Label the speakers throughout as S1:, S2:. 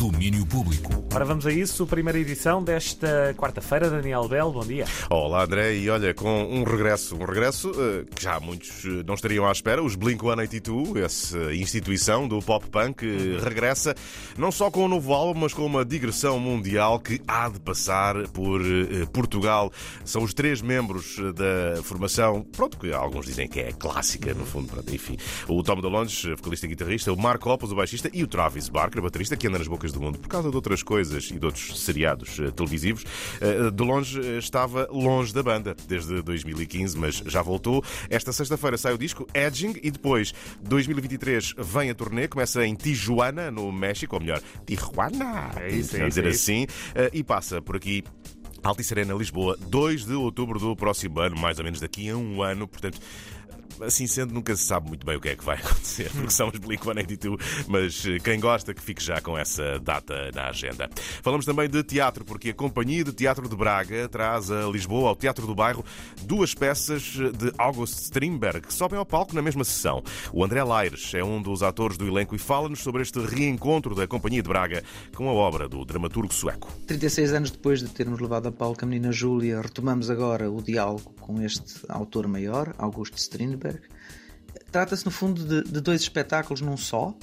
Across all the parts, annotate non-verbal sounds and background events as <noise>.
S1: Domínio Público.
S2: Ora, vamos a isso. Primeira edição desta quarta-feira. Daniel Bell, bom dia.
S3: Olá, André. E olha, com um regresso, um regresso uh, que já muitos uh, não estariam à espera, os Blink-182, essa instituição do pop-punk, uh, regressa não só com um novo álbum, mas com uma digressão mundial que há de passar por Portugal. São os três membros da formação, pronto, que alguns dizem que é clássica, no fundo, pronto, enfim. O Tom DeLonge, vocalista e guitarrista, o Mark Hoppus, o baixista, e o Travis Barker, baterista, que anda nas bocas do mundo por causa de outras coisas e de outros seriados uh, televisivos. Uh, de longe uh, estava longe da banda desde 2015, mas já voltou. Esta sexta-feira sai o disco Edging e depois 2023 vem a turnê, começa em Tijuana, no México, ou melhor, Tijuana,
S2: é isso,
S3: é
S2: dizer
S3: assim, e passa por aqui Altice Arena Lisboa, 2 de outubro do próximo ano, mais ou menos daqui a um ano, portanto assim sendo, nunca se sabe muito bem o que é que vai <laughs> acontecer, porque são os Blink-182, mas eh, quem gosta que fique já com essa data na agenda. Falamos também de teatro, porque a Companhia de Teatro de Braga traz a Lisboa, ao Teatro do Bairro, duas peças de August Strindberg, que sobem ao palco na mesma sessão. O André Laires é um dos atores do elenco e fala-nos sobre este reencontro da Companhia de Braga com a obra do dramaturgo sueco.
S4: 36 anos depois de termos levado a palco a menina Júlia, retomamos agora o diálogo com este autor maior, August Strindberg, Trata-se, no fundo, de, de, dois espetáculos num só,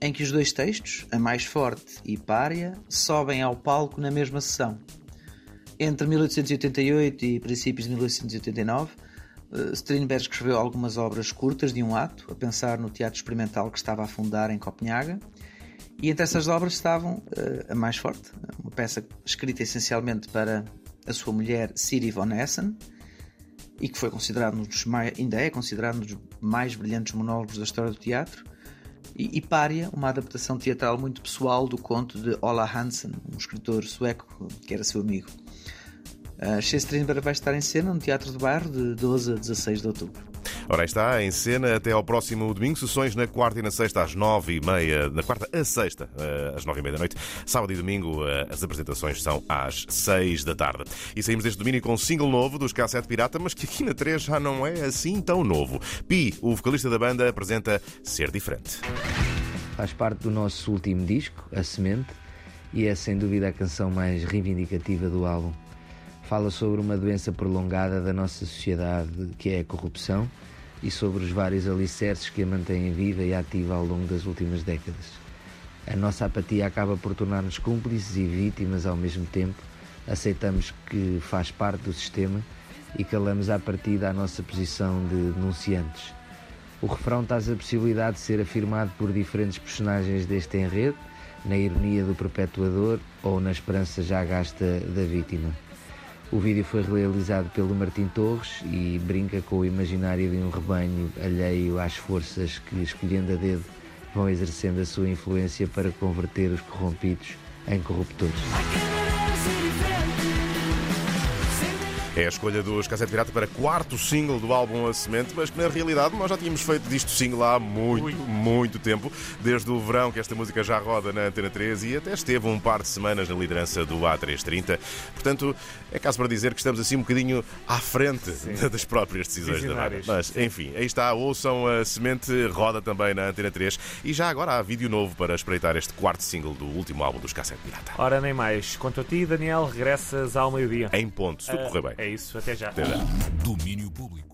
S4: em que os dois textos, A Mais Forte e Pária, sobem ao palco na mesma sessão. Entre 1888 e princípios de 1889, eh, Strindberg escreveu algumas obras curtas de um ato, a pensar no teatro experimental que estava a fundar em Copenhaga. E entre essas obras estavam uh, A Mais Forte, uma peça escrita essencialmente para a sua mulher Siri von Essen, e que foi considerado um dos mais, ainda é considerado um dos mais brilhantes monólogos da história do teatro. E, e Pária, uma adaptação teatral muito pessoal do conto de Ola Hansen, um escritor sueco que era seu amigo. Uh, Strindberg vai estar em cena no Teatro do Bairro de 12 a 16 de outubro.
S3: Ora, está em cena até ao próximo domingo. Sessões na quarta e na sexta às nove e meia. Na quarta a sexta, eh, às nove e meia da noite. Sábado e domingo, eh, as apresentações são às seis da tarde. E saímos deste domínio com um single novo dos K7 Pirata, mas que aqui na 3 já não é assim tão novo. Pi, o vocalista da banda, apresenta Ser Diferente.
S5: Faz parte do nosso último disco, A Semente, e é sem dúvida a canção mais reivindicativa do álbum. Fala sobre uma doença prolongada da nossa sociedade, que é a corrupção, e sobre os vários alicerces que a mantêm viva e ativa ao longo das últimas décadas. A nossa apatia acaba por tornar-nos cúmplices e vítimas ao mesmo tempo. Aceitamos que faz parte do sistema e calamos à partida a nossa posição de denunciantes. O refrão traz a possibilidade de ser afirmado por diferentes personagens deste enredo, na ironia do perpetuador ou na esperança já gasta da vítima. O vídeo foi realizado pelo Martim Torres e brinca com o imaginário de um rebanho alheio às forças que, escolhendo a dedo, vão exercendo a sua influência para converter os corrompidos em corruptores.
S3: É a escolha dos Cassete Pirata para quarto single do álbum A Semente, mas que na realidade nós já tínhamos feito disto single há muito, muito, muito tempo, desde o verão que esta música já roda na Antena 3 e até esteve um par de semanas na liderança do A330. Portanto, é caso para dizer que estamos assim um bocadinho à frente Sim. <laughs> das próprias decisões da banda. Mas, enfim, aí está, ouçam A Semente, roda também na Antena 3 e já agora há vídeo novo para espreitar este quarto single do último álbum dos Cassete Pirata.
S2: Ora, nem mais. Quanto a ti, Daniel, regressas ao meio-dia.
S3: Em ponto, se tudo uh, correr bem.
S2: É isso, até já.
S3: Até já.
S1: Domínio Público.